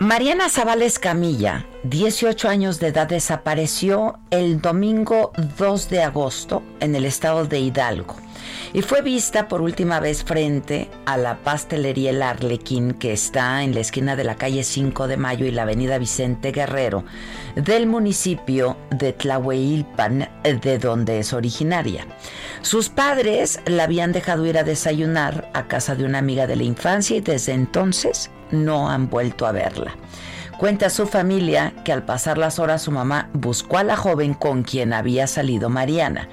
Mariana Zavales Camilla, 18 años de edad, desapareció el domingo 2 de agosto en el estado de Hidalgo y fue vista por última vez frente a la pastelería El Arlequín que está en la esquina de la calle 5 de Mayo y la avenida Vicente Guerrero del municipio de Tlahueilpan, de donde es originaria. Sus padres la habían dejado ir a desayunar a casa de una amiga de la infancia y desde entonces no han vuelto a verla. Cuenta su familia que al pasar las horas su mamá buscó a la joven con quien había salido Mariana.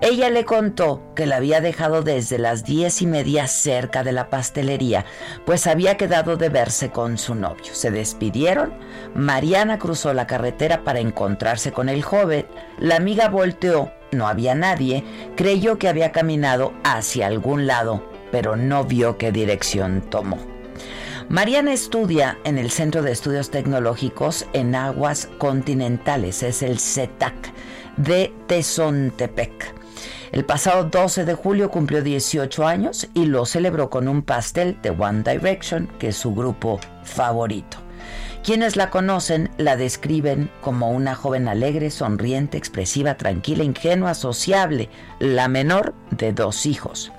Ella le contó que la había dejado desde las diez y media cerca de la pastelería, pues había quedado de verse con su novio. Se despidieron, Mariana cruzó la carretera para encontrarse con el joven, la amiga volteó, no había nadie, creyó que había caminado hacia algún lado, pero no vio qué dirección tomó. Mariana estudia en el Centro de Estudios Tecnológicos en Aguas Continentales, es el CETAC de Tezontepec. El pasado 12 de julio cumplió 18 años y lo celebró con un pastel de One Direction, que es su grupo favorito. Quienes la conocen la describen como una joven alegre, sonriente, expresiva, tranquila, ingenua, sociable, la menor de dos hijos.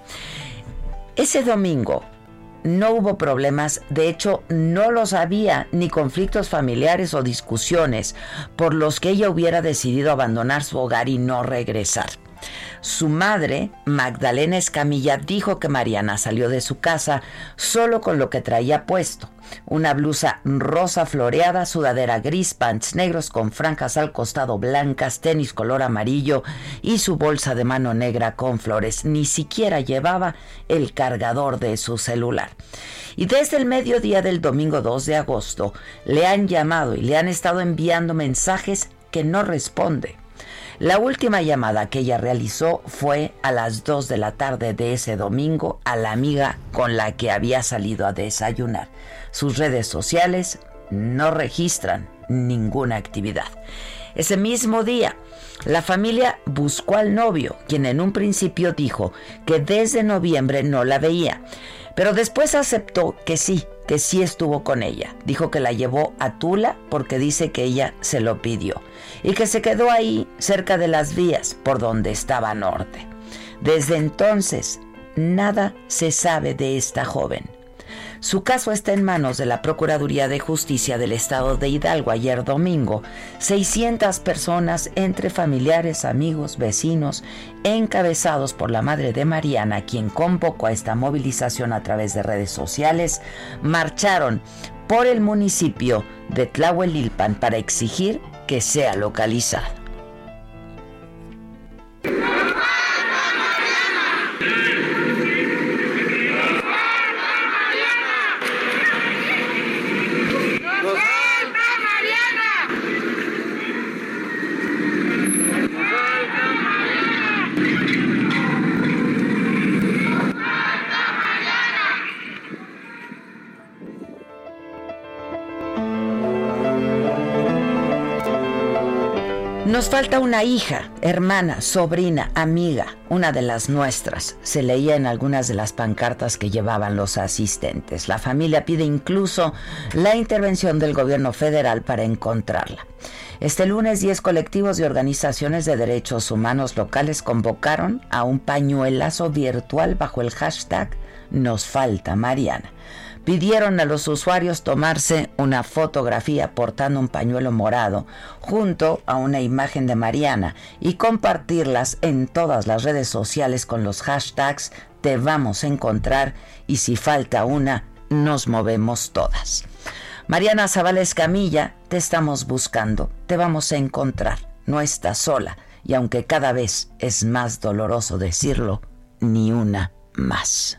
Ese domingo, no hubo problemas, de hecho no los había, ni conflictos familiares o discusiones por los que ella hubiera decidido abandonar su hogar y no regresar. Su madre, Magdalena Escamilla, dijo que Mariana salió de su casa solo con lo que traía puesto. Una blusa rosa floreada, sudadera gris, pants negros con franjas al costado blancas, tenis color amarillo y su bolsa de mano negra con flores. Ni siquiera llevaba el cargador de su celular. Y desde el mediodía del domingo 2 de agosto le han llamado y le han estado enviando mensajes que no responde. La última llamada que ella realizó fue a las 2 de la tarde de ese domingo a la amiga con la que había salido a desayunar. Sus redes sociales no registran ninguna actividad. Ese mismo día, la familia buscó al novio, quien en un principio dijo que desde noviembre no la veía, pero después aceptó que sí, que sí estuvo con ella. Dijo que la llevó a Tula porque dice que ella se lo pidió y que se quedó ahí cerca de las vías por donde estaba Norte. Desde entonces, nada se sabe de esta joven. Su caso está en manos de la Procuraduría de Justicia del Estado de Hidalgo ayer domingo. 600 personas entre familiares, amigos, vecinos, encabezados por la madre de Mariana, quien convocó a esta movilización a través de redes sociales, marcharon por el municipio de Tlahuelilpan para exigir que sea localizado. Nos falta una hija, hermana, sobrina, amiga, una de las nuestras, se leía en algunas de las pancartas que llevaban los asistentes. La familia pide incluso la intervención del gobierno federal para encontrarla. Este lunes 10 colectivos y organizaciones de derechos humanos locales convocaron a un pañuelazo virtual bajo el hashtag Nos falta Mariana pidieron a los usuarios tomarse una fotografía portando un pañuelo morado junto a una imagen de Mariana y compartirlas en todas las redes sociales con los hashtags te vamos a encontrar y si falta una, nos movemos todas. Mariana Zavales Camilla, te estamos buscando, te vamos a encontrar, no estás sola y aunque cada vez es más doloroso decirlo, ni una más.